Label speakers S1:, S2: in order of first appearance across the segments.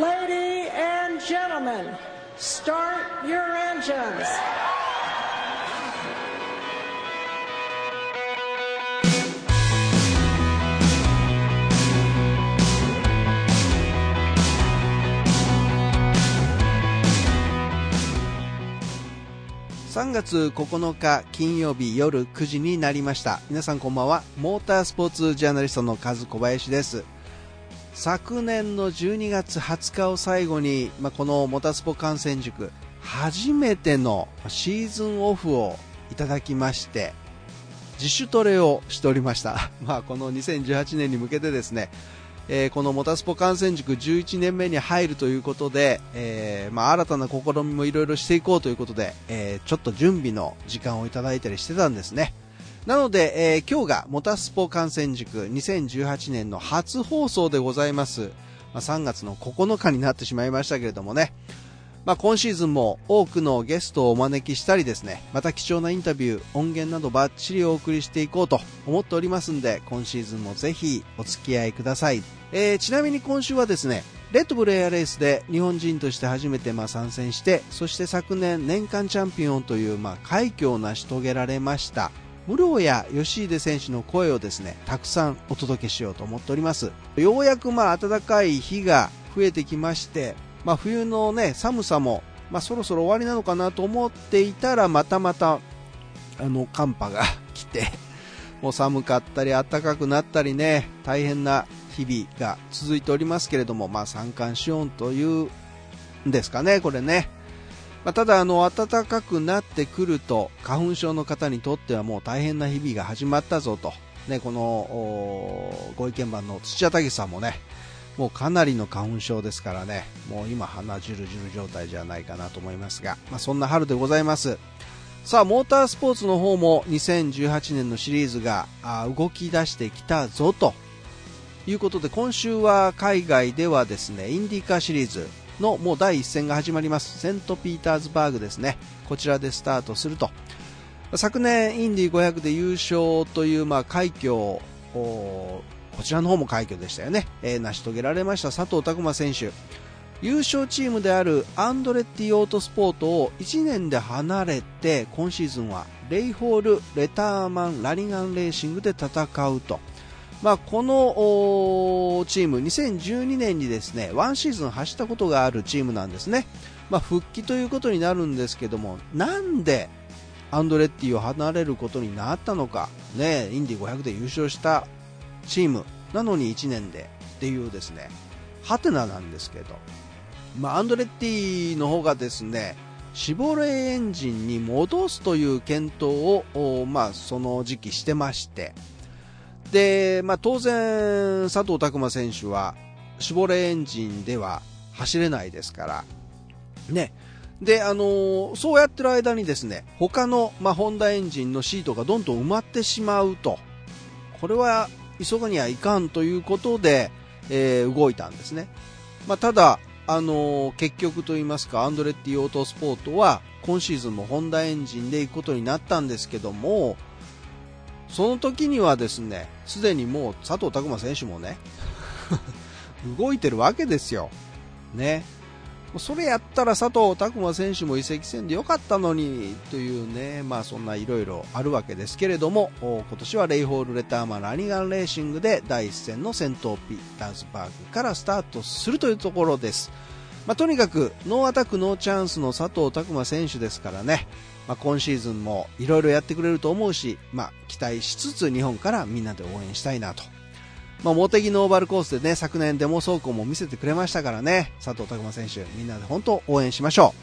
S1: Lady and gentlemen, start your engines.
S2: 3月9日金曜日夜9時になりました皆さんこんばんはモータースポーツジャーナリストのカズ小林です昨年の12月20日を最後に、まあ、このモタスポ観戦塾初めてのシーズンオフをいただきまして自主トレをしておりました、まあ、この2018年に向けてですねえー、このモタスポ観戦塾11年目に入るということで、えー、まあ、新たな試みもいろいろしていこうということで、えー、ちょっと準備の時間をいただいたりしてたんですね。なので、え今日がモタスポ観戦塾2018年の初放送でございます。まあ、3月の9日になってしまいましたけれどもね。まあ、今シーズンも多くのゲストをお招きしたりですね、また貴重なインタビュー、音源などバッチリお送りしていこうと思っておりますんで、今シーズンもぜひお付き合いください。えー、ちなみに今週はですね、レッドブルエアレースで日本人として初めてまあ参戦して、そして昨年年間チャンピオンというまあ快挙を成し遂げられました。室谷義秀選手の声をですね、たくさんお届けしようと思っております。ようやくまあ暖かい日が増えてきまして、まあ、冬の、ね、寒さも、まあ、そろそろ終わりなのかなと思っていたらまたまたあの寒波が来て もう寒かったり暖かくなったりね大変な日々が続いておりますけれども、まあ、三寒四温というんですかね、これね。まあ、ただあの暖かくなってくると花粉症の方にとってはもう大変な日々が始まったぞと、ね、このご意見番の土屋武さんもねもうかなりの花粉症ですからね、もう今鼻ジュルジュル状態じゃないかなと思いますが、まあ、そんな春でございます。さあ、モータースポーツの方も2018年のシリーズが動き出してきたぞということで、今週は海外ではですね、インディカーシリーズのもう第一戦が始まります。セントピーターズバーグですね。こちらでスタートすると。昨年インディ500で優勝というまあ快挙をこちらの方も快挙でしたよね、えー、成し遂げられました佐藤拓磨選手優勝チームであるアンドレッティオートスポートを1年で離れて今シーズンはレイホール、レターマン、ラリガンレーシングで戦うと、まあ、このチーム2012年にですねワンシーズン走ったことがあるチームなんですね、まあ、復帰ということになるんですけどもなんでアンドレッティを離れることになったのか、ね、インディ500で優勝したチームなのに1年でっていうですね、ハテナなんですけど、まあ、アンドレッティの方がですね、シボレーエンジンに戻すという検討を、まあ、その時期してまして、で、まあ、当然、佐藤拓磨選手は、シボレーエンジンでは走れないですから、ね。で、あのー、そうやってる間にですね、他の、まあ、ホンダエンジンのシートがどんどん埋まってしまうと、これは急がにはいかんということで、えー、動いたんですね。まあ、ただ、あのー、結局と言いますか、アンドレッティオートスポートは今シーズンもホンダエンジンで行くことになったんですけども、その時にはですね、すでにもう佐藤拓磨選手もね、動いてるわけですよ。ね。それやったら佐藤琢磨選手も移籍戦でよかったのにというね、まあそんないろいろあるわけですけれども、今年はレイホール・レターマン・ラニガン・レーシングで第一戦のセントピーターズバーグからスタートするというところです。まあ、とにかく No Attack No Chance の佐藤琢磨選手ですからね、まあ、今シーズンもいろいろやってくれると思うし、まあ、期待しつつ日本からみんなで応援したいなとまあ、茂木のオーバルコースでね、昨年デモ走行も見せてくれましたからね、佐藤拓磨選手、みんなで本当応援しましょ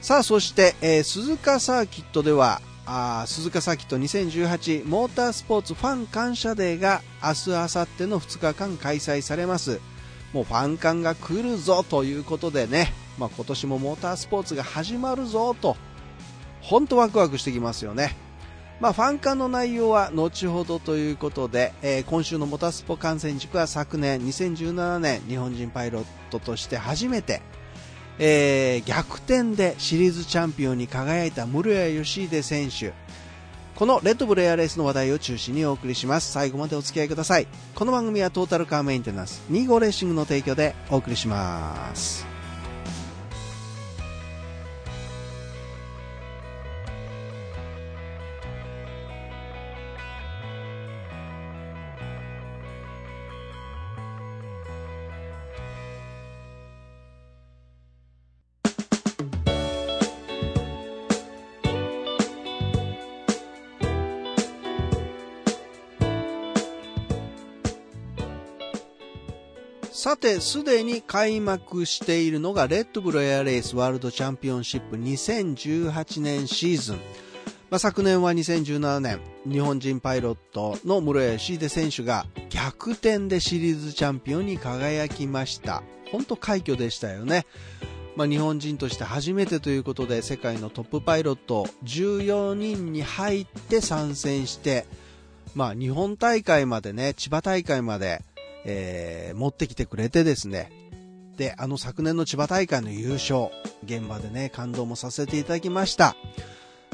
S2: う。さあ、そして、えー、鈴鹿サーキットでは、あ鈴鹿サーキット2018モータースポーツファン感謝デーが明日、明後日の2日間開催されます。もうファン感が来るぞということでね、まあ、今年もモータースポーツが始まるぞと、本当ワクワクしてきますよね。まあ、ファン化の内容は後ほどということで、えー、今週のモタスポ観戦塾は昨年2017年日本人パイロットとして初めて、えー、逆転でシリーズチャンピオンに輝いた室谷義秀選手。このレッドブルエアレースの話題を中心にお送りします。最後までお付き合いください。この番組はトータルカーメンテナンス25レーシングの提供でお送りします。さて、すでに開幕しているのがレッドブルエアレースワールドチャンピオンシップ2018年シーズン。まあ、昨年は2017年、日本人パイロットの室谷シーデ選手が逆転でシリーズチャンピオンに輝きました。本当快挙でしたよね。まあ、日本人として初めてということで世界のトップパイロット14人に入って参戦して、まあ、日本大会までね、千葉大会までえー、持ってきてくれてですね、で、あの昨年の千葉大会の優勝、現場でね、感動もさせていただきました。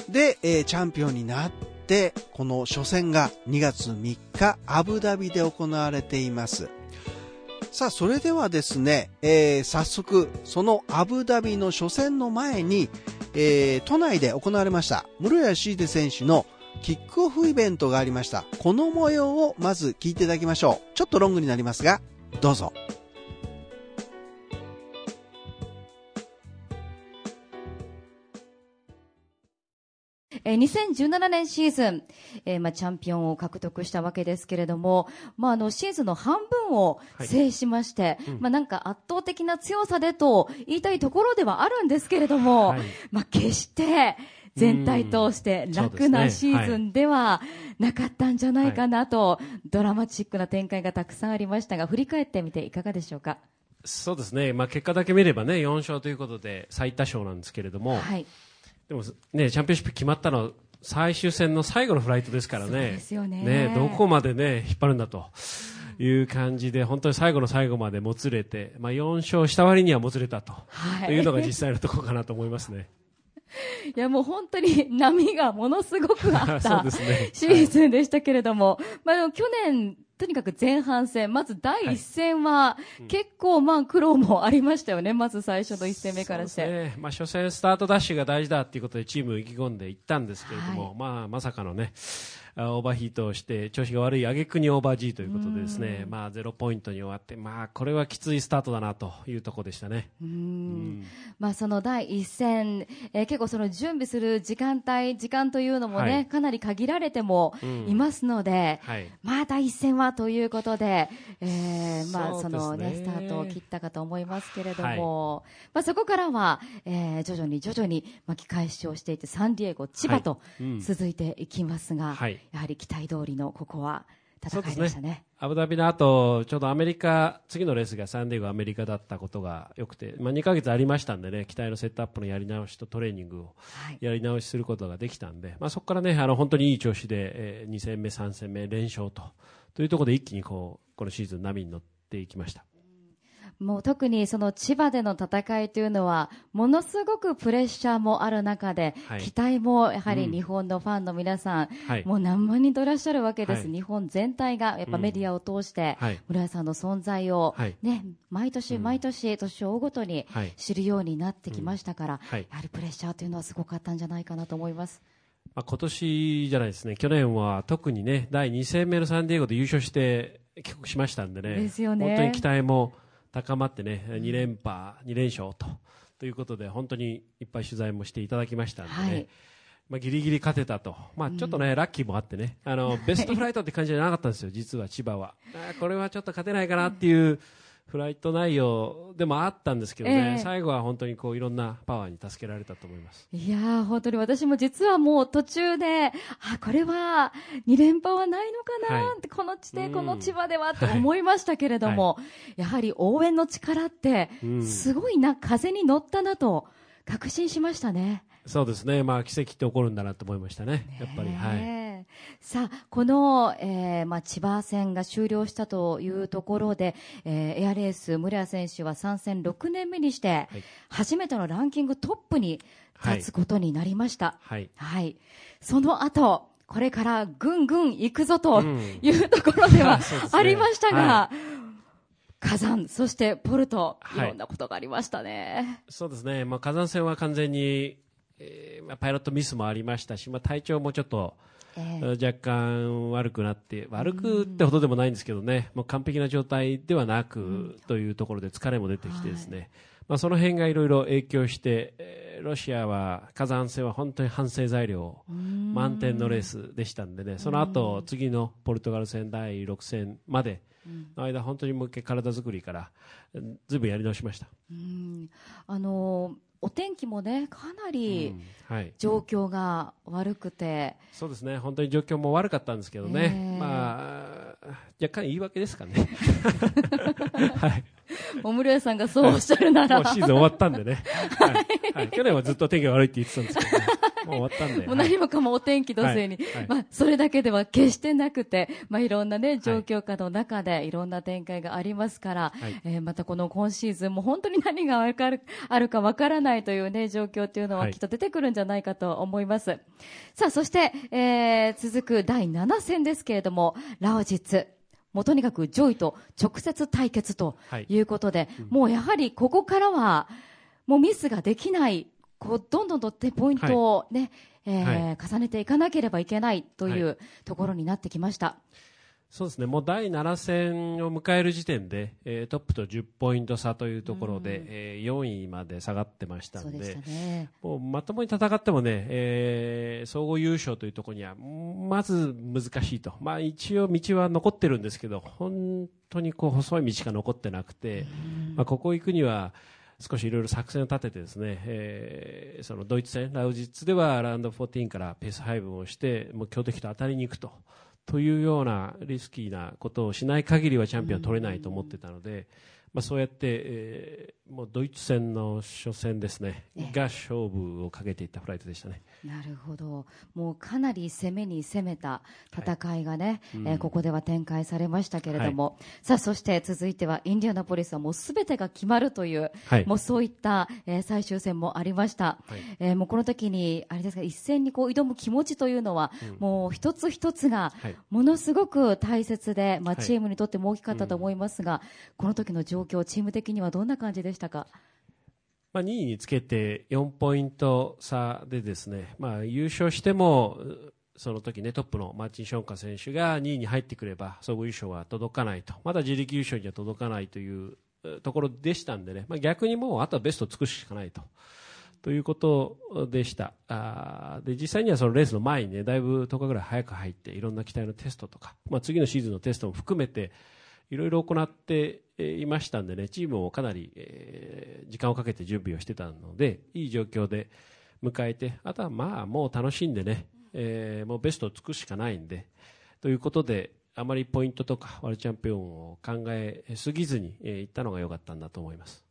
S2: で、えー、チャンピオンになって、この初戦が2月3日、アブダビで行われています。さあ、それではですね、えー、早速、そのアブダビの初戦の前に、えー、都内で行われました、室谷シーデ選手のキックオフイベントがありました。この模様をまず聞いていただきましょう。ちょっとロングになりますが、どうぞ。
S3: えー、2017年シーズン、えー、まあ、チャンピオンを獲得したわけですけれども、まあ、あのシーズンの半分を制しまして、はいうん、まあ、なんか圧倒的な強さでと言いたいところではあるんですけれども、はい、まあ、決して全体通して楽なシーズンではなかったんじゃないかなと、ドラマチックな展開がたくさんありましたが、振り返ってみていかがでしょうか？
S4: そうですね、まあ、結果だけ見ればね、4勝ということで最多勝なんですけれども、はい、でも、ね、チャンピオンシップ決まったのは最終戦の最後のフライトですからね、ねねどこまで、ね、引っ張るんだと。いう感じで本当に最後の最後までもつれて、まあ、4勝した割にはもつれたと,、はい、というのが実際のところかなと思いますね。
S3: いやもう本当に波がものすごくあった シーズンでしたけれども、まあ、去年とにかく前半戦、まず第一戦は、結構まあ苦労もありましたよね、まず最初の一戦目からして。
S4: ね、まあ初戦スタートダッシュが大事だということでチーム意気込んでいったんですけれども、はい、まあまさかのね、オーバーヒートをして調子が悪い挙句にオーバー G ということでですね、まあ、ゼロポイントに終わって、まあ、これはきついスタートだなというところでしたね。
S3: まあ、その第一戦、えー、結構その準備する時間帯、時間というのもね、はい、かなり限られてもいますので、うんはい、まあ、第一戦はということで、えー、まあ、そのね、スタートを切ったかと思いますけれども、はい、まあ、そこからは、えー、徐々に徐々に巻き返しをしていて、サンディエゴ、千葉と続いていきますが、はいやはり期待通りのここは戦いでしたね、ね、
S4: アブダビの後ちょうどアメリカ次のレースがサンディエゴアメリカだったことがよくて、まあ、2か月ありましたんでね機体のセットアップのやり直しとトレーニングをやり直しすることができたんで、はい、まあ、そこからねあの本当にいい調子で、えー、2戦目3戦目連勝とというところで一気にこうこのシーズン波に乗っていきました。
S3: もう特にその千葉での戦いというのはものすごくプレッシャーもある中で、はい、期待もやはり日本のファンの皆さん、うん、もう何万人といらっしゃるわけです、はい、日本全体がやっぱメディアを通して、うん、村井さんの存在を、ね、毎年毎年年を追うごとに知るようになってきましたから、やはりプレッシャーというのはすごかったんじゃないかなと思います。
S4: まあ、今年じゃないですね、去年は特にね、第2戦目のサンディエゴで優勝して帰国しましたんでね、でね。本当に期待も高まってね、2連覇、2連勝とということで、本当にいっぱい取材もしていただきましたんでね。はいまあ、ギリギリ勝てたと、まあ、ちょっとね、うん、ラッキーもあってねあの ベストフライトって感じじゃなかったんですよ、実は千葉は。あこれはちょっと勝てないかなっていうフライト内容でもあったんですけどね、えー、最後は本当にこういろんなパワーに助けられたと思います。
S3: いや本当に私も実はもう途中であこれは2連覇はないのかなって、はい、この地でこの千葉ではって思いましたけれども、はい、やはり応援の力ってすごいな、風に乗ったなと確信しましたね。
S4: そうですね、まあ、奇跡って起こるんだなと思いましたね、やっぱり。はい、
S3: さあ、この、えーまあ、千葉戦が終了したというところで、えー、エアレース、村谷選手は参戦6年目にして、はい、初めてのランキングトップに立つことになりました。はい。はい、その後これからぐんぐん行くぞというところでは、ありましたが、火山、そしてポルト、いろんなことがありましたね。
S4: そうですね。まあ、火山戦は完全に、えー、まあ、パイロットミスもありましたし、まあ、体調もちょっと、えー、若干悪くなって、悪くってほどでもないんですけどね、もう完璧な状態ではなく、というところで疲れも出てきてですね、はい、まあ、その辺がいろいろ影響して、えー、ロシアは火山性は本当に反省材料満点のレースでしたんでね、その後次のポルトガル戦第6戦まで、の間、本当にもう一回体作りからずいぶんやり直しました。
S3: あのーお天気もねかなり状況が悪くて、うんはい、
S4: そうですね。本当に状況も悪かったんですけどね、えー、まあ若干言い訳ですかね。
S3: はい。小室屋さんがそうおっしゃるなら。
S4: もうシーズン終わったんでね、はい。はい、去年はずっと天気が悪いって言ってたんですけど、ね、終わったんで。
S3: もう何もかもお天気のせいに、はい。はい、まあ、それだけでは決してなくて、まあ、いろんなね、状況下の中でいろんな展開がありますから、はい、えー、またこの今シーズンも本当に何が あるかわからないというね、状況っていうのはきっと出てくるんじゃないかと思います。さあ、そして、えー、続く第7戦ですけれども、ラオジツ。もうとにかく上位と直接対決とい。うことで、はいうん、もうやはりここからは、もうミスができないこうどんどんとってポイントをね、はい、えーはい、重ねていかなければいけないというところになってきました。
S4: そうですね、もう第7戦を迎える時点で、えー、トップと10ポイント差というところで、うん、えー、4位まで下がってましたので、でね、もうまともに戦ってもね、えー、総合優勝というところには、まず難しいと、まあ、一応道は残ってるんですけど、本当にこう細い道が残ってなくて、うん、まあ、ここ行くには、少しいろいろ作戦を立ててですね、えー、そのドイツ戦、ラウジッツではラウンド14からペース配分をして、もう強敵と当たりに行くと。というようなリスキーなことをしない限りはチャンピオンは取れないと思ってたので、まあ、そうやって、えー、もうドイツ戦の初戦ですね、が勝負をかけていったフライトでしたね。
S3: なるほど、もうかなり攻めに攻めた戦いがね、はい、えー、ここでは展開されましたけれども、はい、さあそして続いてはインディアナポリスはもうすべてが決まるという、はい、もうそういった、えー、最終戦もありました、はい、えー、もうこの時にあれですか一戦にこう挑む気持ちというのは、うん、もう一つ一つがものすごく大切で、まあ、チームにとっても大きかったと思いますが、この時の状況、チーム的にはどんな感じでしたか？
S4: まあ、2位につけて4ポイント差でですね、まあ、優勝してもその時ねトップのマーチン・ションカ選手が2位に入ってくれば総合優勝は届かないとまだ自力優勝には届かないというところでしたんでね、まあ、逆にもうあとはベストを尽くすしかないと。ということでした。あで実際にはそのレースの前にね、だいぶ10日ぐらい早く入って、いろんな機体のテストとか、まあ、次のシーズンのテストも含めて、いろいろ行っていましたんでね、チームもかなり、えー、時間をかけて準備をしてたので、いい状況で迎えて、あとはまあもう楽しんでね、えー、もうベストを尽くしかないんで、ということで、あまりポイントとかワールドチャンピオンを考えすぎずに、えー、行ったのが良かったんだと思います。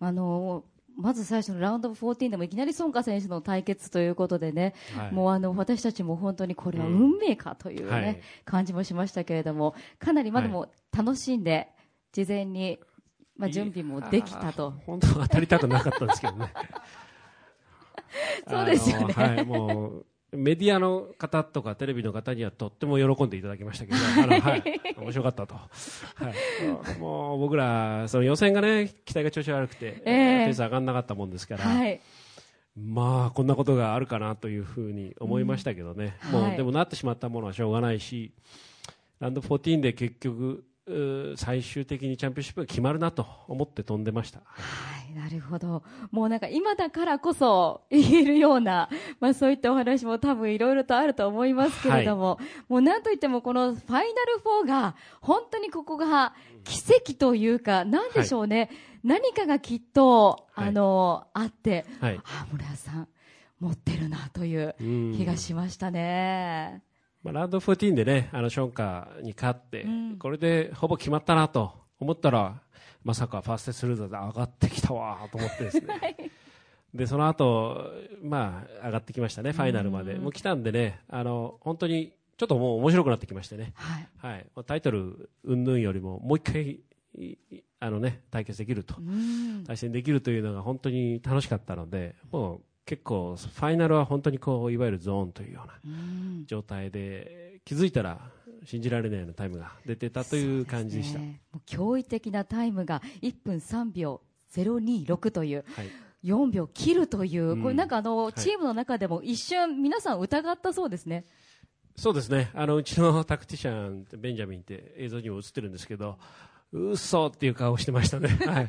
S3: あのまず最初のラウンド14でもいきなり孫家選手の対決ということでね、はい、もうあの私たちも本当にこれは運命かというね、うんはい、感じもしましたけれども、かなりまだも楽しんで、事前に、まあ、準備もできたと。
S4: 本当は当たりたくなかったんですけどね。
S3: そうですよね。
S4: はい、もうメディアの方とかテレビの方にはとっても喜んでいただきましたけど、あのはい、面白かったと、はい、もう僕ら、その予選がね、期待が調子悪くて、えー、ペース上がらなかったもんですから、はい、まあ、こんなことがあるかなというふうに思いましたけどね、うん、もう、はい、でもなってしまったものはしょうがないし、ラウンド14で結局、最終的にチャンピオンシップが決まるなと思って飛んでました。
S3: はい、なるほど。もうなんか今だからこそ 言えるような、まあそういったお話も多分いろいろとあると思いますけれども、はい、もうなんといってもこのファイナル4が本当にここが奇跡というか、なんでしょうね。はい、何かがきっと、あの、あって、はい、あ、村屋さん持ってるなという気がしましたね。
S4: まあ、ラウンド14でね、あのションカーに勝って、うん、これでほぼ決まったなと思ったら、まさかファーストスルーザーで上がってきたわと思ってですね。はい、で、その後、まあ、上がってきましたね、ファイナルまで。もう来たんでね、あの、本当に、ちょっともう面白くなってきましてね。はい。はい、タイトル、云々よりも、もう一回、あのね、対決できると、対戦できるというのが本当に楽しかったので、もう、結構ファイナルは本当にこういわゆるゾーンというような状態で気づいたら信じられないようなタイムが出てたという感じでした、ね、
S3: 驚異的なタイムが1分3秒026という、はい、4秒切るという、うん、これなんかあの、チームの中でも一瞬皆さん疑ったそうですね。
S4: そうですね。あの、うちのタクティシャン、ベンジャミンって映像にも映ってるんですけど、嘘っていう顔をしてましたね。はい。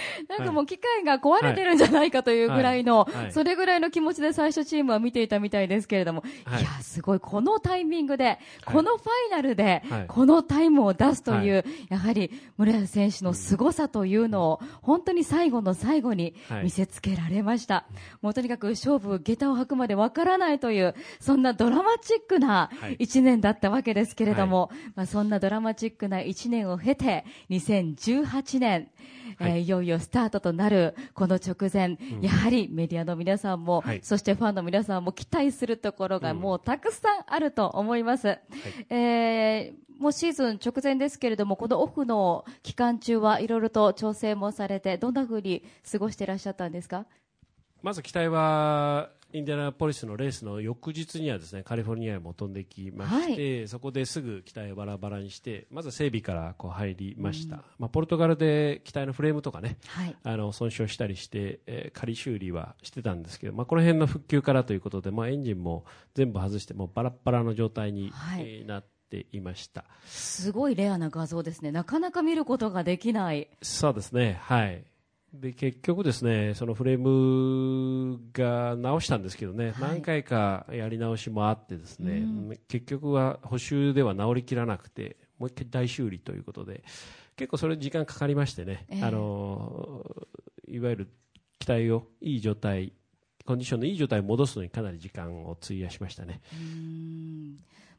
S3: なんかもう機械が壊れてるんじゃないかというぐらいの、それぐらいの気持ちで最初チームは見ていたみたいですけれども、い。や、すごい、このタイミングで、このファイナルで、このタイムを出すという、やはり、村谷選手の凄さというのを、本当に最後の最後に見せつけられました。もうとにかく勝負、下駄を履くまでわからないという、そんなドラマチックな一年だったわけですけれども、まあそんなドラマチックな一年を経て、2018年、はい、えー、い。よいよスタートとなるこの直前、うん、やはりメディアの皆さんも、はい、そしてファンの皆さんも期待するところがもうたくさんあると思います。はい、えー、もうシーズン直前ですけれども、このオフの期間中はいろいろと調整もされて、どんなふうに過ごしていらっしゃったんですか？
S4: まず期待はインディアナポリスのレースの翌日にはですねカリフォルニアへも飛んできまして、はい、そこですぐ機体をバラバラにしてまず整備からこう入りました、うん、まあ、ポルトガルで機体のフレームとかね、はい、あの損傷したりして、えー、仮修理はしてたんですけど、まあ、この辺の復旧からということで、まあ、エンジンも全部外してもうバラバラの状態に、はい、なっていました。
S3: すごいレアな画像ですね。なかなか見ることができない。
S4: そうですね。はいで結局ですねそのフレームが直したんですけどね、はい、何回かやり直しもあってですね、うん、結局は補修では治りきらなくてもう一回大修理ということで結構それ時間かかりましてね、えー、あのいわゆる機体をいい状態コンディションのいい状態に戻すのにかなり時間を費やしましたね。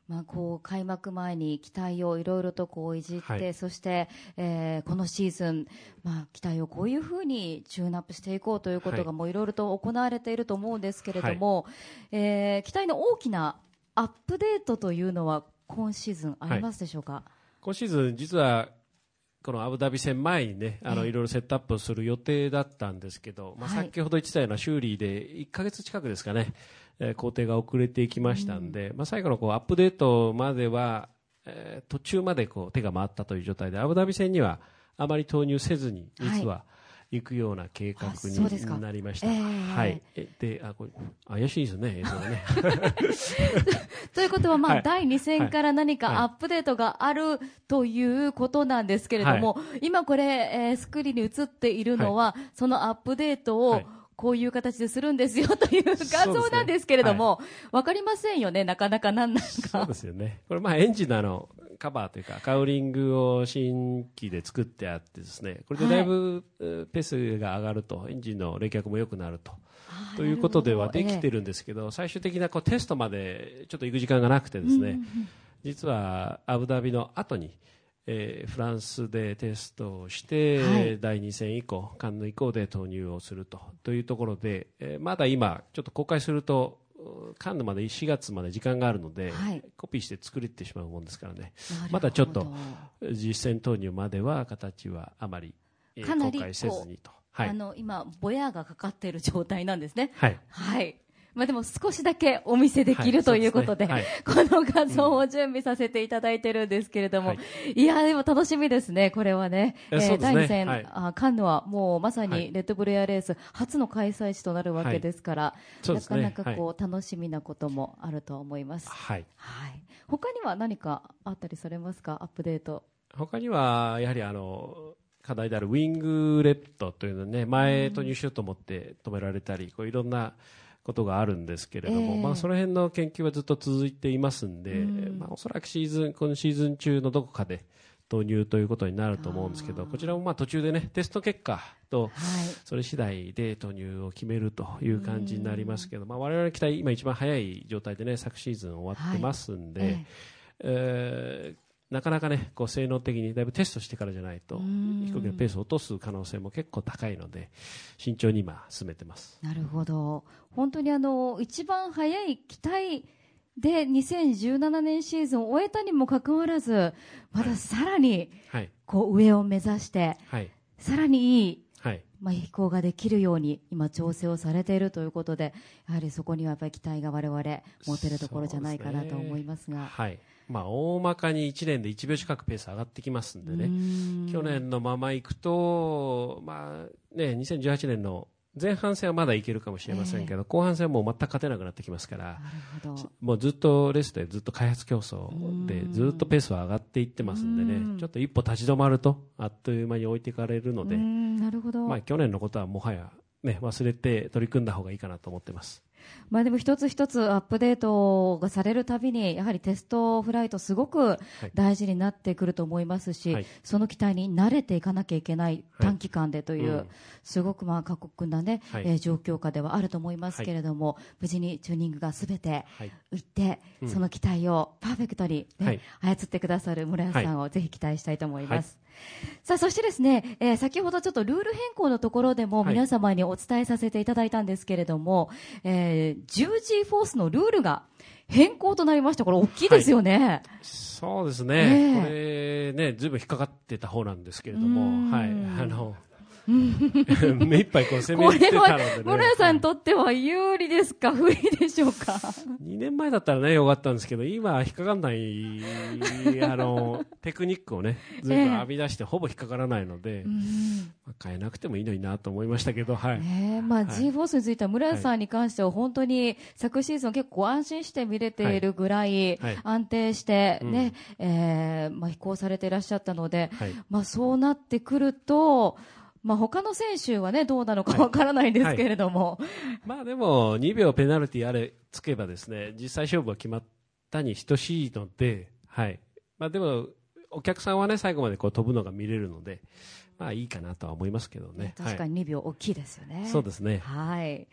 S3: まあ、こう開幕前に期待をいろいろとこういじって、はい、そして、えー、このシーズン、まあ、期待をこういうふうにチューンアップしていこうということがもういろいろと行われていると思うんですけれども、はい、えー、期待の大きなアップデートというのは今シーズンありますでしょうか、はい、
S4: 今シーズン実はこのアブダビ戦前にね、あの、いろいろセットアップをする予定だったんですけど、まあ、先ほど言ってたような修理で1か月近くですかね、えー、工程が遅れていきましたんで、うん、まあ、最後のこうアップデートまでは、えー、途中までこう手が回ったという状態でアブダビ戦にはあまり投入せずに実は、行くような計画になりました。はい。で、あ、これ、怪しいですね、映像がね。
S3: ということは、まあ、はい、第2戦から何かアップデートがあるということなんですけれども、はい、今これ、えー、スクリーンに映っているのは、はい、そのアップデートを、こういう形でするんですよという画像なんですけれども、ねはい、分かりませんよね、なかなかなんなんか。
S4: そうですよね。これ、まあ、エンジンのあの、カバーというか、カウリングを新規で作ってあってですね、これでだいぶ、ペースが上がると、エンジンの冷却も良くなると。ということではできてるんですけど、最終的なこうテストまでちょっと行く時間がなくてですね、実はアブダビの後に、えー、フランスでテストをして、はい、第2戦以降、カンヌ以降で投入をするとというところで、えー、まだ今、ちょっと公開すると、カンヌまで4月まで時間があるので、はい、コピーして作れてしまうもんですからね、まだちょっと実戦投入までは形はあまり、えー、公開せずにと。
S3: はい、あの今、ぼやがかかっている状態なんですね。
S4: はい。
S3: はい。まあ、でも少しだけお見せできる、はい、ということで、ねはい、この画像を準備させていただいてるんですけれども、うん、いや、でも楽しみですね、これはね。えー、ね第2戦、はい、あカンヌはもうまさにレッドブルエアレース初の開催地となるわけですから、なかなかこう、楽しみなこともあると思います。
S4: はい。
S3: はい。他には何かあったりされますか、アップデート。
S4: 他には、やはりあの、課題であるウィングレッドというのね、前投入しようと思って止められたり、こういろんな、ことがあるんですけれども、えー、まあ、その辺の研究はずっと続いていますんで、うん。まあ、おそらくシーズン今シーズン中のどこかで導入ということになると思うんですけどこちらもまあ途中でねテスト結果とそれ次第で投入を決めるという感じになりますけど、まあ、我々の期待今一番早い状態でね昨シーズン終わってますんで、はい、えー、えーなかなかね、こう性能的にだいぶテストしてからじゃないと、飛行機のペースを落とす可能性も結構高いので、慎重に今、進めてます。
S3: なるほど。本当にあの、一番早い機体で2017年シーズンを終えたにもかかわらず、まださらに、こう上を目指して、はい、さらにいいまあ、飛行ができるように今、調整をされているということでやはりそこにはやっぱり期待が我々持てるところじゃないかなと思いますが。すね、
S4: はい。まあ、大まかに1年で1秒近くペース上がってきますんでね。去年のままいくと、まあね、2018年の前半戦はまだいけるかもしれませんけど、えー、後半戦はもう全く勝てなくなってきますからもうずっとレースでずっと開発競争でずっとペースは上がっていってますんでねちょっと一歩立ち止まるとあっという間に置いていかれるので
S3: なるほど、
S4: まあ、去年のことはもはや、ね、忘れて取り組んだ方がいいかなと思ってます。
S3: まあでも一つ一つアップデートがされるたびにやはりテストフライトすごく大事になってくると思いますし、はい、その期待に慣れていかなきゃいけない短期間でという、はいうん、すごくまあ過酷なね、はい、えー、状況下ではあると思いますけれども、無事にチューニングがすべてい。って、その期待をパーフェクトにね、操ってくださる村谷さんをぜひ期待したいと思います。さあそしてですね、えー、先ほどちょっとルール変更のところでも皆様にお伝えさせていただいたんですけれども、はい、えー、10G フォースのルールが変更となりました。これ大きいですよね。はい、
S4: そうですね。えー、これね、ずいぶん引っかかってた方なんですけれども、はい。あの、目いっぱいこう攻めてたので、ね、
S3: これは村さんにとっては有利ですか？不利でしょうか
S4: ？2年前だったらねよかったんですけど今引っかかんないあの テクニックをねずいぶん編み出してほぼ引っかからないので、まあ、変えなくてもいいのになと思いましたけど、はい。
S3: えーまあ、G フォースについ。ては村さんに関しては本当に昨シーズン結構安心して見れているぐらい安定してね、はい、えー、まあ、飛行されていらっしゃったので、はい、まあ、そうなってくるとまあ、他の選手はね、どうなのかわからないんですけれども、はい。はい、
S4: まあでも、2秒ペナルティあれつけばですね、実際勝負は決まったに等しいので、はい。まあでも、お客さんはね、最後までこう飛ぶのが見れるので、まあいいかなとは思いますけどね。
S3: 確かに2秒大きいですよね。は
S4: い、そうですね。
S3: はい。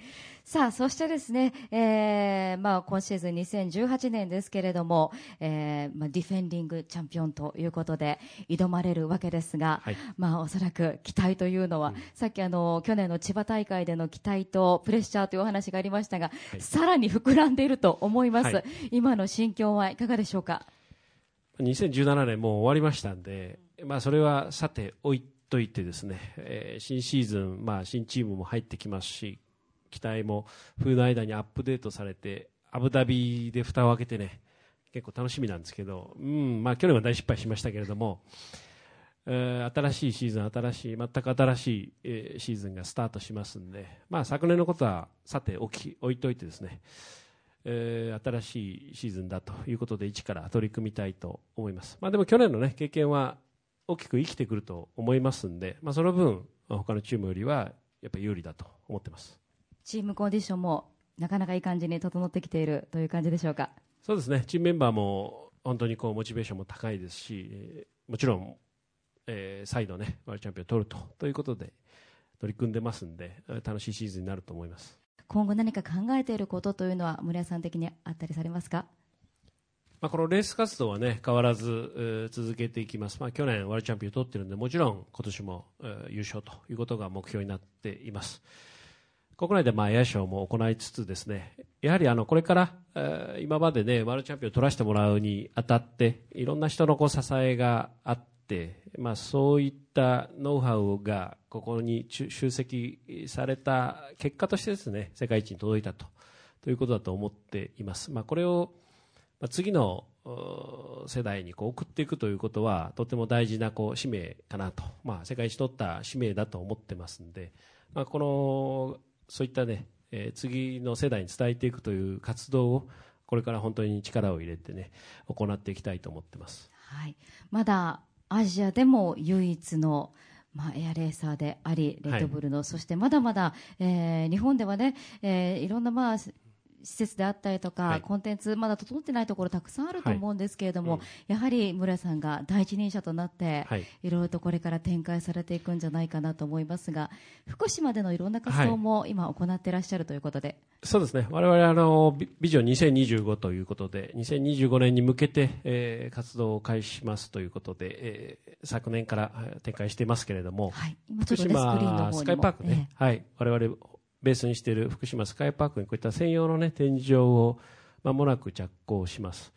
S3: さあ、そしてですね、えー、まあ今シーズン2018年ですけれども、えー、まあディフェンディングチャンピオンということで挑まれるわけですが、はい、まあおそらく期待というのは、うん、さっきあの、去年の千葉大会での期待とプレッシャーというお話がありましたが、はい、さらに膨らんでいると思います。はい、今の心境はいかがでしょうか
S4: ？2017年もう終わりましたんで、まあそれはさておいといてですね、えー、新シーズン、まあ、新チームも入ってきますし期待も冬の間にアップデートされてアブダビで蓋を開けてね結構楽しみなんですけど、うんまあ、去年は大失敗しましたけれども、えー、新しいシーズン新しい全く新しい、えー、シーズンがスタートしますんで、まあ、昨年のことはさて置き置いといてですねえー、新しいシーズンだということで一から取り組みたいと思います、まあ、でも去年の、ね、経験は大きく生きてくると思いますんで、まあ、その分、他のチームよりはやっぱり有利だと思ってます。
S3: チームコンディションもなかなかいい感じに整ってきているという感じでしょうか？
S4: そうですね。チームメンバーも本当にこうモチベーションも高いですしもちろん、えー、再度ねワールドチャンピオンを取るとということで取り組んでますんで楽しいシーズンになると思います。
S3: 今後何か考えていることというのは村屋さん的にあったりされますか？
S4: まあ、このレース活動はね変わらず、続けていきます、まあ、去年ワールドチャンピオンを取っているのでもちろん今年も、優勝ということが目標になっています。国内でまあエアショーも行いつつですねやはりあのこれから、えー、今までねワールドチャンピオンを取らせてもらうにあたっていろんな人のこう支えがあって、まあ、そういったノウハウがここに集積された結果としてですね世界一に届いたとということだと思っています、まあ、これをまあ、次の世代にこう送っていくということはとても大事なこう使命かなと、まあ、世界一取った使命だと思ってますんで、まあ、このそういったね、えー、次の世代に伝えていくという活動をこれから本当に力を入れてね行っていきたいと思ってます、
S3: はい、まだアジアでも唯一のまあ、エアレーサーであり、レッドブルの、はい、そしてまだまだ、えー、日本ではね、えー、いろんな、まあ、施設であったりとか、はい、コンテンツまだ整ってないところたくさんあると思うんですけれども、はいうん、やはり村さんが第一人者となって、はい、いろいろとこれから展開されていくんじゃないかなと思いますが福島でのいろんな活動も今行っていらっしゃるということで、
S4: そうですね。我々あのビジョン2025ということで2025年に向けて、えー、活動を開始しますということで、えー、昨年から展開していますけれども、
S3: はい、今ちょっと、ね、福島
S4: スカイパークね、えー、はい。我々ベースにしている福島スカイパークにこういった専用の、ね、展示場をまもなく着工します。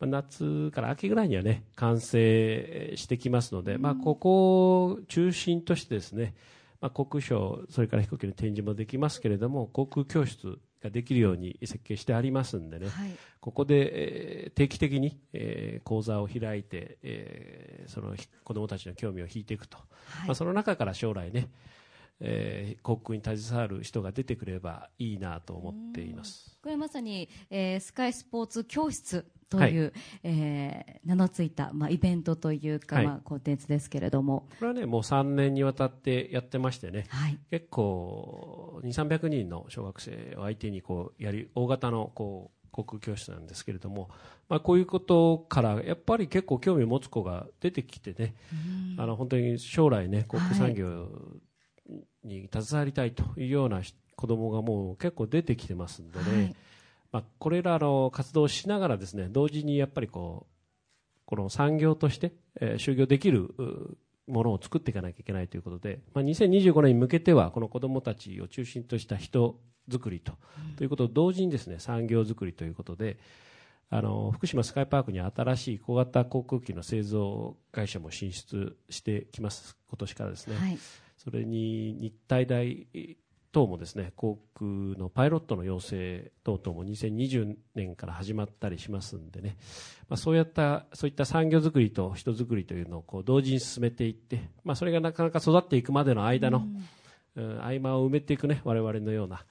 S4: まあ、夏から秋ぐらいにはね完成してきますので、まあ、ここを中心としてですね、まあ、航空ショー、それから飛行機の展示もできますけれども、航空教室ができるように設計してありますんでね、はい、ここで、えー、定期的に、えー、講座を開いて、えー、その子どもたちの興味を引いていくと、はい、まあ、その中から将来ね、えー、航空に携わる人が出てくればいいなと思っています。
S3: これまさに、えー、スカイスポーツ教室という、はい、えー、名のついた、まあ、イベントというか、はい、まあ、コンテンツですけれども。
S4: これはねもう3年にわたってやってましてね、はい、結構2 3 0 0人の小学生を相手にこうやり大型のこう航空教室なんですけれども、まあ、こういうことからやっぱり結構興味を持つ子が出てきてね、あの本当に将来ね航空産業に携わりたいというような子どもがもう結構出てきてますんでね、はい、まあ、これらの活動をしながらですね同時にやっぱりこうこの産業として、えー、就業できるものを作っていかなきゃいけないということで、まあ、2025年に向けてはこの子どもたちを中心とした人作りと,、ということと同時にですね産業作りということであの福島スカイパークに新しい小型航空機の製造会社も進出してきます今年からですね。はいそれに日体大等もですね航空のパイロットの養成等々も2020年から始まったりしますんでね、まあ、そういったそういった産業づくりと人づくりというのをこう同時に進めていって、まあ、それがなかなか育っていくまでの間の、うん、合間を埋めていくね我々のような、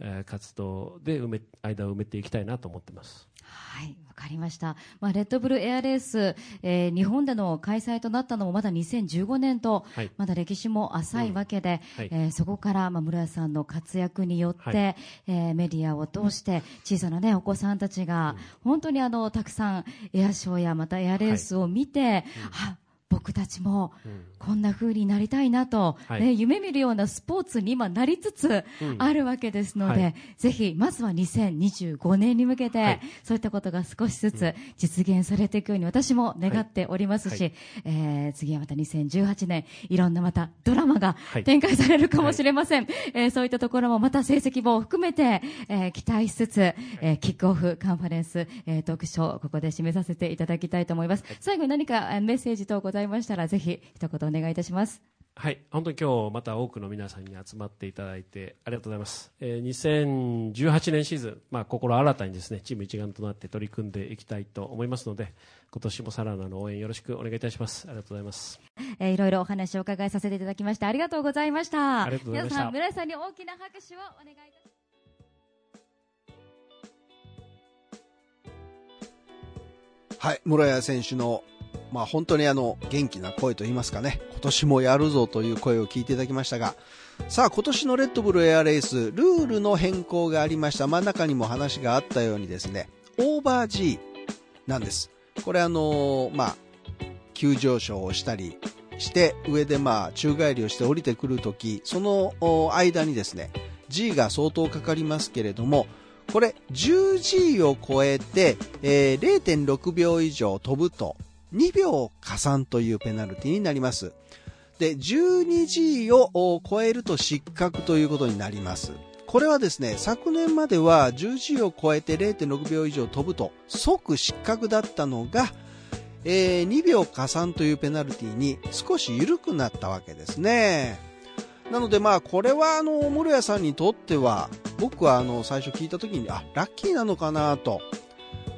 S4: えー、活動で埋め間を埋めていきたいなと思ってます。
S3: はい、わかりました。まあ、レッドブルエアレース、えー、日本での開催となったのもまだ2015年と、はい、まだ歴史も浅いわけで、うん。はい、えー、そこから、まあ、室谷さんの活躍によって、はい、えー、メディアを通して、小さなね、お子さんたちが、本当にあの、たくさんエアショーやまたエアレースを見て、はい、あ、僕たちもこんな風になりたいなと、うん、ね、夢見るようなスポーツに今なりつつあるわけですので、うんはい、ぜひまずは2025年に向けて、はい、そういったことが少しずつ実現されていくように私も願っておりますし、はい、えー、次はまた2018年いろんなまたドラマが展開されるかもしれません、はい、えー、そういったところもまた成績も含めて、えー、期待しつつ、えー、キックオフカンファレンス、えー、トークショーここで締めさせていただきたいと思います、最後に何かメッセージ等ございましたらぜひ一言お願いいたします
S4: はい、本当に今日また多くの皆さんに集まっていただいてありがとうございます。えー、2018年シーズン、まあ、心新たにですね、チーム一丸となって取り組んでいきたいと思いますので、今年もさらなる応援よろしくお願いいたします。ありがとうございます。
S3: えー、いろいろお話を伺いさせていただきましてありがとうございました。
S4: ありがとうございました。皆さ
S3: ん、村井さんに大きな拍手をお願いいたします。
S2: はい、室谷選手のまあ、本当にあの元気な声といいますかね今年もやるぞという声を聞いていただきましたがさあ今年のレッドブルエアレースルールの変更がありました。真ん中にも話があったようにですねオーバー G なんです。これあのまあ急上昇をしたりして上でまあ宙返りをして降りてくるときその間にですね G が相当かかりますけれどもこれ 10G を超えて、えー、0.6秒以上飛ぶと2秒加算というペナルティになります。で、12G を超えると失格ということになります。これはですね、昨年までは 10G を超えて0.6秒以上飛ぶと即失格だったのが、えー、2秒加算というペナルティに少し緩くなったわけですね。なのでまあこれはあの、室谷さんにとっては僕はあの最初聞いた時にあ、ラッキーなのかなと。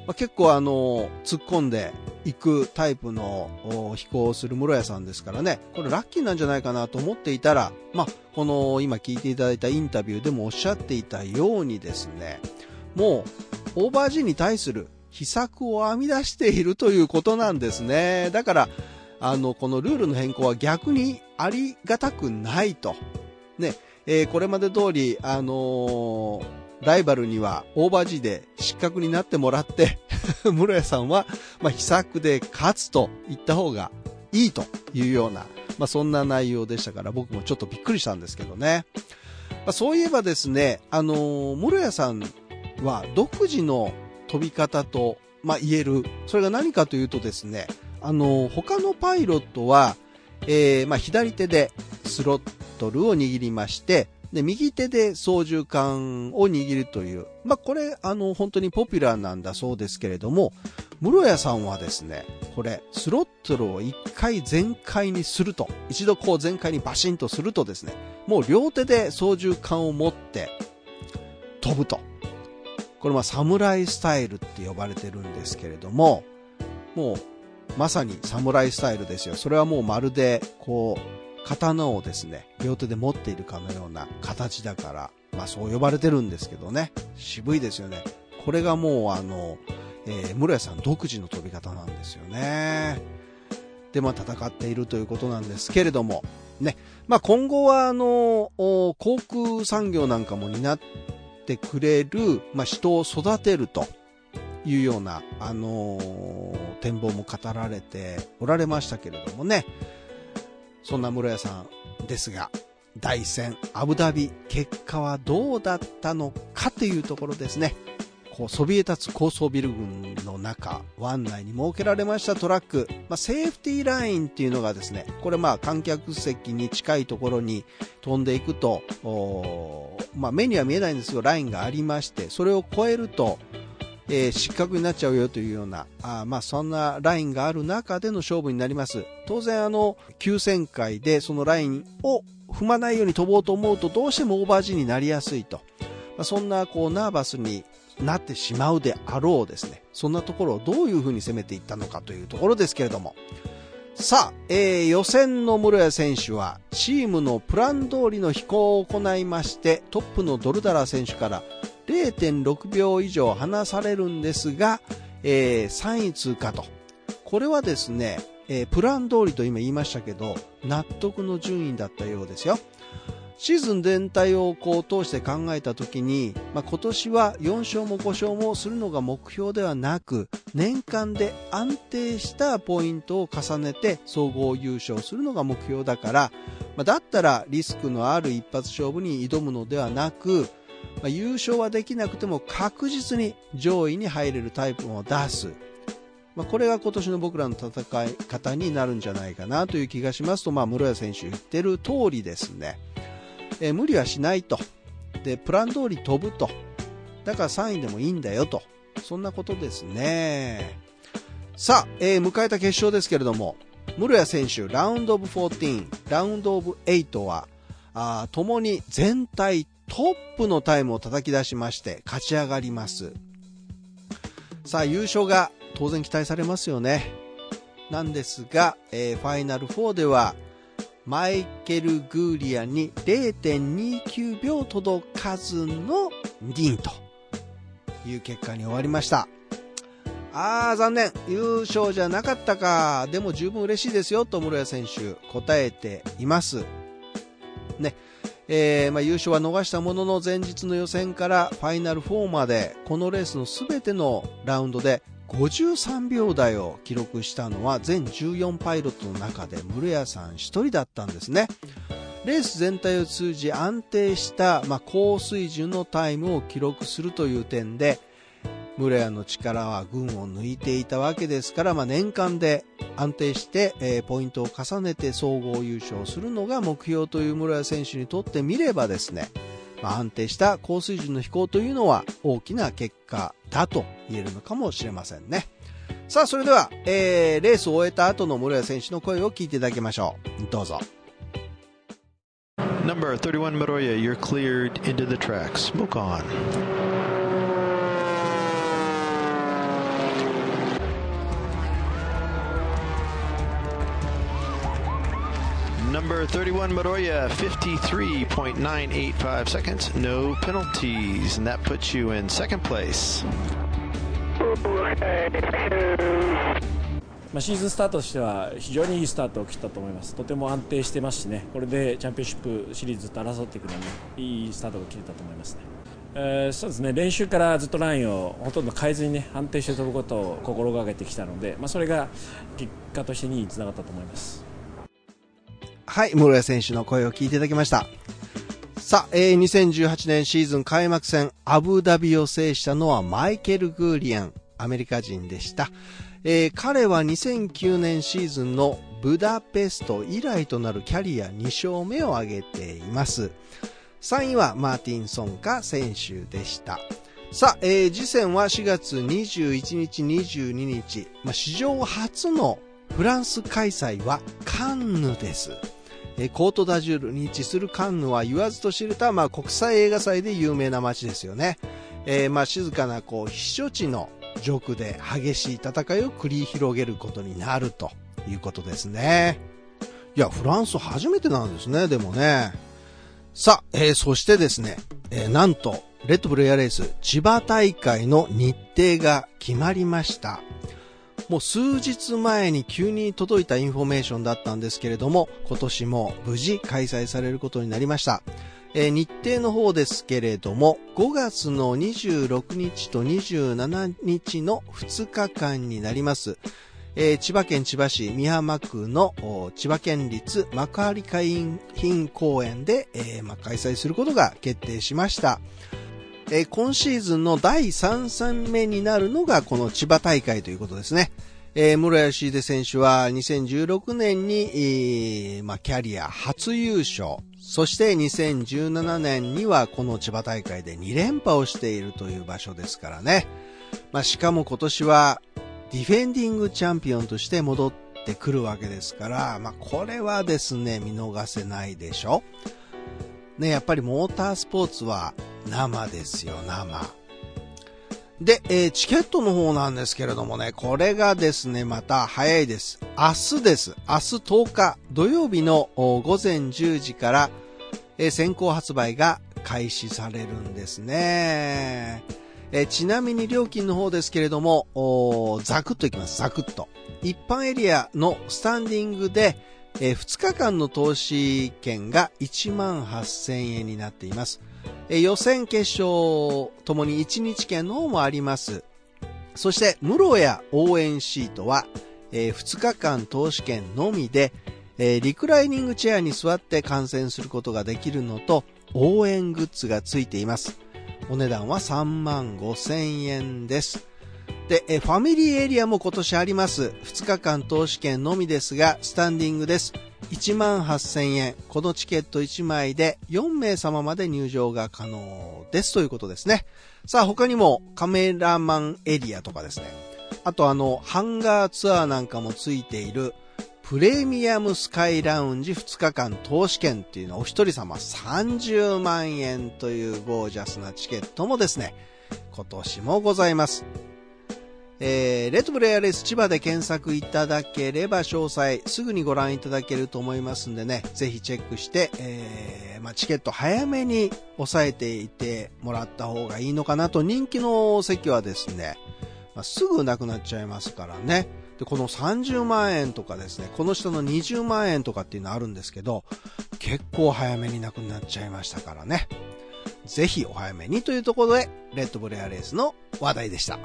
S2: まあ、結構あの、突っ込んで行くタイプの飛行をする室屋さんですからね、これラッキーなんじゃないかなと思っていたら、まあ、この今聞いていただいたインタビューでもおっしゃっていたようにですね、もうオーバー G に対する秘策を編み出しているということなんですね。だから、あの、このルールの変更は逆にありがたくないと。ね、えー、これまで通り、あのーライバルにはオーバー G で失格になってもらって 室谷さんは、まあ、秘策で勝つと言った方がいいというような、まあ、そんな内容でしたから僕もちょっとびっくりしたんですけどね。まあ、そういえばですね、あのー、室谷さんは独自の飛び方と、まあ、言える。それが何かというとですね、あのー、他のパイロットは、えー、まあ、左手でスロットルを握りまして、で、右手で操縦桿を握るという、まあ、これ、あの、本当にポピュラーなんだそうですけれども、室屋さんはですね、これ、スロットルを一回全開にすると、一度こう全開にバシンとするとですね、もう両手で操縦桿を持って飛ぶと。これはサムライスタイルって呼ばれてるんですけれども、もうまさにサムライスタイルですよ。それはもうまるで、こう、刀をですね、両手で持っているかのような形だから、まあそう呼ばれてるんですけどね。渋いですよね。これがもうあの、えー、室屋さん独自の飛び方なんですよね。で、まあ戦っているということなんですけれども、ね。まあ今後はあの、航空産業なんかも担ってくれる、まあ人を育てるというような、あのー、展望も語られておられましたけれどもね。そんな室屋さんですが、大戦アブダビ結果はどうだったのかというところですね。こうそびえ立つ高層ビル群の中、湾内に設けられましたトラック、まあ、セーフティーラインっていうのがですね、これまあ観客席に近いところに飛んでいくと、まあ、目には見えないんですよ、ラインがありまして、それを越えると、えー、失格になっちゃうよというような、あまあそんなラインがある中での勝負になります。当然あの、急旋回でそのラインを踏まないように飛ぼうと思うとどうしてもオーバー G になりやすいと。まあ、そんなこうナーバスになってしまうであろうですね。そんなところをどういうふうに攻めていったのかというところですけれども。さあ、えー、予選の室谷選手はチームのプラン通りの飛行を行いましてトップのドルダラ選手から0.6秒以上離されるんですが、えー、3位通過と。これはですね、えー、プラン通りと今言いましたけど、納得の順位だったようですよ。シーズン全体をこう通して考えた時に、まあ、今年は4勝も5勝もするのが目標ではなく、年間で安定したポイントを重ねて総合優勝するのが目標だから、まあ、だったらリスクのある一発勝負に挑むのではなく、まあ、優勝はできなくても確実に上位に入れるタイプを出す。まあ、これが今年の僕らの戦い方になるんじゃないかなという気がしますと、まあ、室谷選手言ってる通りですね。えー、無理はしないと。で、プラン通り飛ぶと。だから3位でもいいんだよと。そんなことですね。さあ、えー、迎えた決勝ですけれども、室谷選手、ラウンドオブ14、ラウンドオブ8は、あ共に全体トップのタイムを叩き出しまして勝ち上がります。さあ、優勝が当然期待されますよね。なんですが、えー、ファイナル4ではマイケル・グーリアに0.29秒届かずの2位という結果に終わりました。あー、残念。優勝じゃなかったか。でも十分嬉しいですよ、と室谷選手答えています。ね。えー、まあ、優勝は逃したものの前日の予選からファイナル4までこのレースの全てのラウンドで53秒台を記録したのは全14パイロットの中で室谷さん1人だったんですね。レース全体を通じ安定した、まあ、高水準のタイムを記録するという点で、室谷の力は群を抜いていたわけですから、まあ、年間で安定して、えー、ポイントを重ねて総合優勝するのが目標という室谷選手にとってみればですね、まあ、安定した高水準の飛行というのは大きな結果だと言えるのかもしれませんね。さあ、それでは、えー、レースを終えた後の室谷選手の声を聞いていただきましょう。どうぞ。
S5: Number 31 Moroya, you're cleared into the track. Smoke on. Number 31, Moroya, 53.985 seconds, no penalties, and that puts you in second place.
S6: まあ、シーズンスタートとしては非常にいいスタートを切ったと思います、とても安定してますしね、これでチャンピオンシップシリーズと争っていくのに、ねいいスタートが切れたと思いますね。えー、そうですね練習からずっとラインをほとんど変えずに、ね、安定して飛ぶことを心がけてきたので、まあ、それが結果として2位につながったと思います。
S2: はい、室谷選手の声を聞いていただきました。さあ、えー、2018年シーズン開幕戦アブダビを制したのはマイケル・グーリアン、アメリカ人でした。えー、彼は2009年シーズンのブダペスト以来となるキャリア2勝目を挙げています。3位はマーティンソンカ選手でした。さあ、えー、次戦は4月21日、22日。まあ、史上初のフランス開催はカンヌです。え、コートダジュールに位置するカンヌは言わずと知れた、まあ、国際映画祭で有名な街ですよね。えー、まあ、静かな、こう、避暑地の上空で激しい戦いを繰り広げることになるということですね。いや、フランス初めてなんですね、でもね。さあ、えー、そしてですね、えー、なんと、レッドブルエアレース千葉大会の日程が決まりました。もう数日前に急に届いたインフォメーションだったんですけれども、今年も無事開催されることになりました。えー、日程の方ですけれども、5月の26日と27日の2日間になります。えー、千葉県千葉市美浜区の千葉県立幕張海浜公園で、えーま開催することが決定しました。えー、今シーズンの第3戦目になるのがこの千葉大会ということですね。えー、室谷秀選手は2016年に、えー、まあ、キャリア初優勝、そして2017年にはこの千葉大会で2連覇をしているという場所ですからね。まあ、しかも今年はディフェンディングチャンピオンとして戻ってくるわけですから、まあ、これはですね、見逃せないでしょ。ね、やっぱりモータースポーツは生ですよ、生。で、えー、チケットの方なんですけれどもね、これがですね、また早いです。明日です。明日10日土曜日の午前10時から、えー、先行発売が開始されるんですね。えー、ちなみに料金の方ですけれども、ザクッといきます。ザクッと。一般エリアのスタンディングで、えー、2日間の投資券が1万8000円になっています。え予選決勝ともに1日券の方もあります。そして、室や応援シートは、えー、2日間投資券のみで、えー、リクライニングチェアに座って観戦することができるのと、応援グッズがついています。お値段は3万5千円です。で、えファミリーエリアも今年あります。2日間投資券のみですが、スタンディングです。1万8000円。このチケット1枚で4名様まで入場が可能ですということですね。さあ他にもカメラマンエリアとかですね。あとあの、ハンガーツアーなんかもついているプレミアムスカイラウンジ2日間投資券っていうのはお一人様30万円というゴージャスなチケットもですね、今年もございます。えー、レッドブルエアレース千葉で検索いただければ詳細すぐにご覧いただけると思いますんでね、ぜひチェックして、えー、まあ、チケット早めに押さえていてもらった方がいいのかなと人気の席はですね、まあ、すぐなくなっちゃいますからね。で、この30万円とかですね、この下の20万円とかっていうのあるんですけど、結構早めになくなっちゃいましたからね。ぜひお早めにというところで、レッドブルエアレースの話題でした。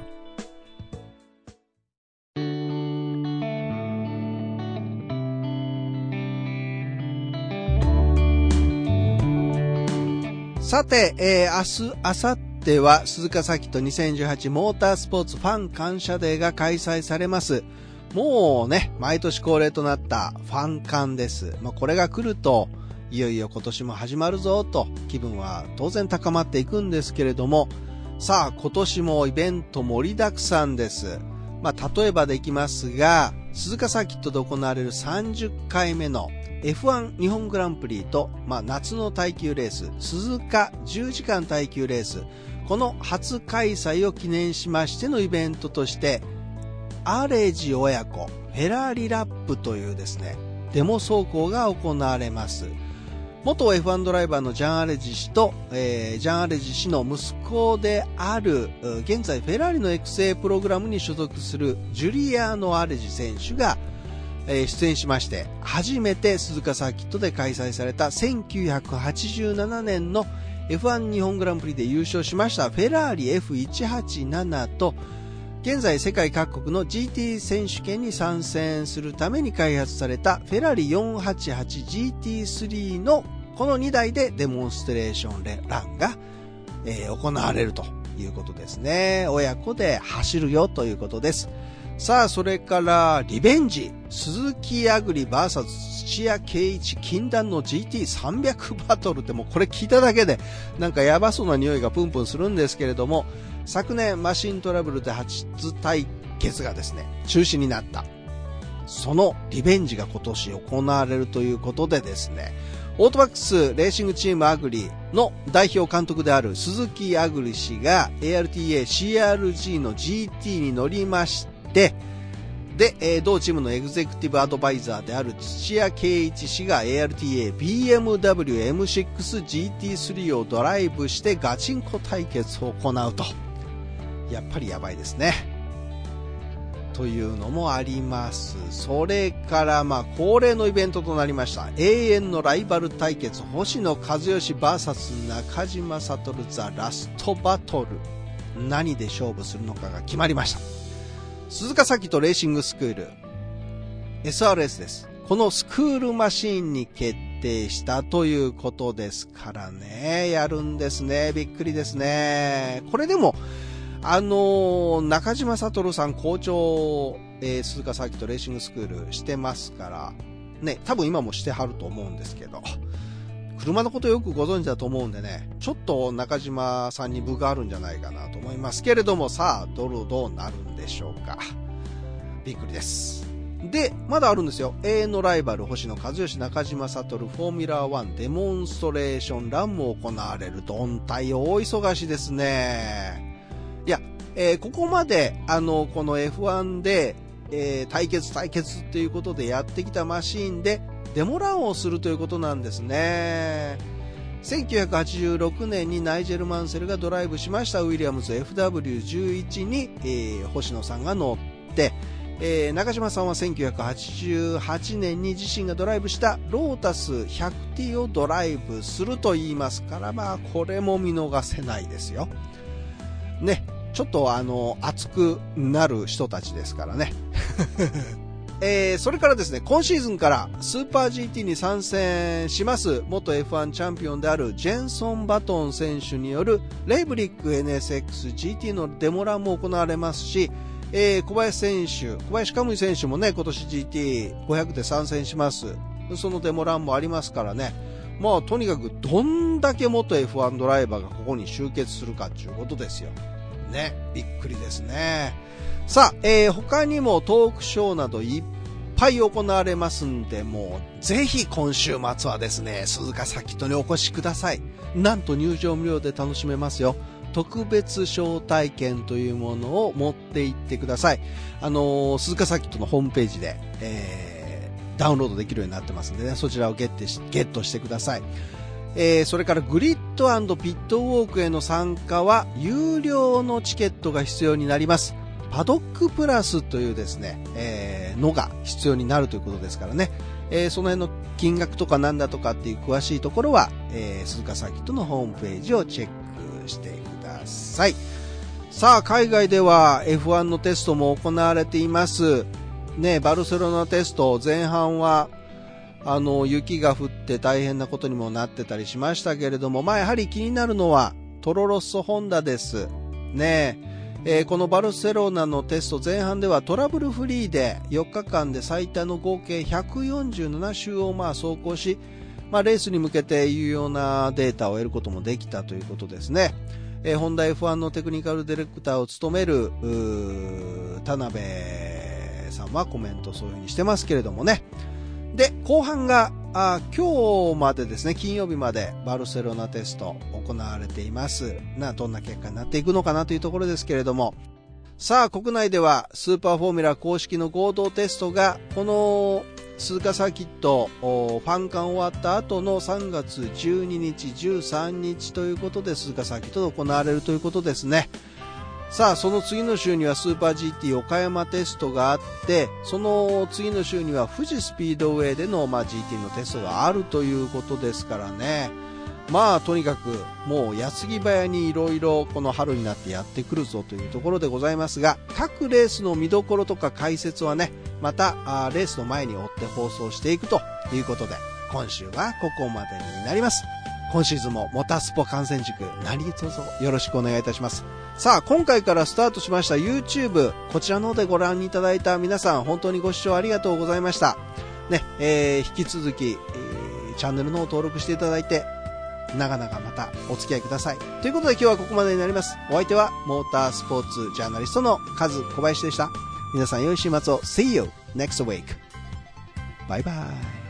S2: さて、えー、明日、明後日は鈴鹿サキット2018モータースポーツファン感謝デーが開催されます。もうね、毎年恒例となったファン感です。まあ、これが来ると、いよいよ今年も始まるぞと気分は当然高まっていくんですけれども、さあ今年もイベント盛りだくさんです。まあ、例えばできますが、鈴鹿サーキットで行われる30回目の F1 日本グランプリと、まあ、夏の耐久レース、鈴鹿10時間耐久レース、この初開催を記念しましてのイベントとして、アレジ親子フェラーリラップというですね、デモ走行が行われます。元 F1 ドライバーのジャン・アレジ氏と、えー、ジャン・アレジ氏の息子である、現在フェラーリの育成プログラムに所属するジュリアーノ・アレジ選手が、え出演しまして、初めて鈴鹿サーキットで開催された1987年の F1 日本グランプリで優勝しましたフェラーリ F187 と、現在世界各国の GT 選手権に参戦するために開発されたフェラーリ 488GT3 のこの2台でデモンストレーションランが、え、行われるということですね。親子で走るよということです。さあ、それから、リベンジ。鈴木あぐり VS 土屋圭一禁断の GT300 バトルってもうこれ聞いただけでなんかやばそうな匂いがプンプンするんですけれども、昨年マシントラブルで初対決がですね、中止になった。そのリベンジが今年行われるということでですね、オートバックスレーシングチームアグリの代表監督である鈴木アグリ氏が ARTA CRG の GT に乗りまして、で、えー、同チームのエグゼクティブアドバイザーである土屋圭一氏が ARTA BMW M6 GT3 をドライブしてガチンコ対決を行うと。やっぱりやばいですね。というのもあります。それから、まあ、恒例のイベントとなりました。永遠のライバル対決、星野和義 VS 中島悟ザラストバトル。何で勝負するのかが決まりました。鈴鹿崎とレーシングスクール。SRS です。このスクールマシーンに決定したということですからね。やるんですね。びっくりですね。これでも、あの、中島悟さん校長、えー、鈴鹿サーキットレーシングスクールしてますから、ね、多分今もしてはると思うんですけど、車のことよくご存知だと思うんでね、ちょっと中島さんに分があるんじゃないかなと思いますけれども、さあ、どれどうなるんでしょうか。びっくりです。で、まだあるんですよ。永遠のライバル、星野和義、中島悟、フォーミュラー1、デモンストレーションランも行われる。どんたい大忙しですね。いや、えー、ここまで、あの、この F1 で、えー、対決対決っていうことでやってきたマシーンでデモランをするということなんですね。1986年にナイジェル・マンセルがドライブしましたウィリアムズ FW11 に、えー、星野さんが乗って、えー、中島さんは1988年に自身がドライブしたロータス 100T をドライブすると言いますから、まあ、これも見逃せないですよ。ね、ちょっとあの、熱くなる人たちですからね。えー、それからですね、今シーズンからスーパー GT に参戦します元 F1 チャンピオンであるジェンソン・バトン選手によるレイブリック NSXGT のデモランも行われますし、えー、小林選手、小林カムイ選手もね、今年 GT500 で参戦します。そのデモランもありますからね。まあ、とにかくどんだけ元 F1 ドライバーがここに集結するかっていうことですよ。ね、びっくりですね。さあ、えー、他にもトークショーなどいっぱい行われますんで、もう、ぜひ今週末はですね、鈴鹿サキットにお越しください。なんと入場無料で楽しめますよ。特別招待券というものを持って行ってください。あのー、鈴鹿サキットのホームページで、えー、ダウンロードできるようになってますんでね、そちらをゲットしゲットしてください。えー、それからグリッドピットウォークへの参加は有料のチケットが必要になります。パドックプラスというですね、えー、のが必要になるということですからね、えー、その辺の金額とかなんだとかっていう詳しいところは、えー、鈴鹿サーキットのホームページをチェックしてください。さあ、海外では F1 のテストも行われています。ね、バルセロナテスト前半はあの、雪が降って大変なことにもなってたりしましたけれども、まあやはり気になるのはトロロッソホンダです。ねえー、このバルセロナのテスト前半ではトラブルフリーで4日間で最多の合計147周をまあ走行し、まあ、レースに向けて有用なデータを得ることもできたということですね。えー、ホンダ F1 のテクニカルディレクターを務める田辺さんはコメントそういう風にしてますけれどもね。で、後半が、あ今日までですね、金曜日までバルセロナテスト行われています。な、どんな結果になっていくのかなというところですけれども、さあ、国内ではスーパーフォーミュラ公式の合同テストが、この鈴鹿サーキット、ファン間終わった後の3月12日、13日ということで、鈴鹿サーキットで行われるということですね。さあ、その次の週にはスーパー GT 岡山テストがあって、その次の週には富士スピードウェイでの、まあ、GT のテストがあるということですからね。まあ、とにかく、もう矢継ぎ早にいろいろこの春になってやってくるぞというところでございますが、各レースの見どころとか解説はね、またあレースの前に追って放送していくということで、今週はここまでになります。今シーズンもモタスポ観戦塾、何卒よろしくお願いいたします。さあ、今回からスタートしました YouTube、こちらの方でご覧いただいた皆さん、本当にご視聴ありがとうございました。ね、えー、引き続き、えー、チャンネルの登録していただいて、長々またお付き合いください。ということで今日はここまでになります。お相手はモータースポーツジャーナリストのカズ小林でした。皆さん良い週末を。See you next week. バイバイ。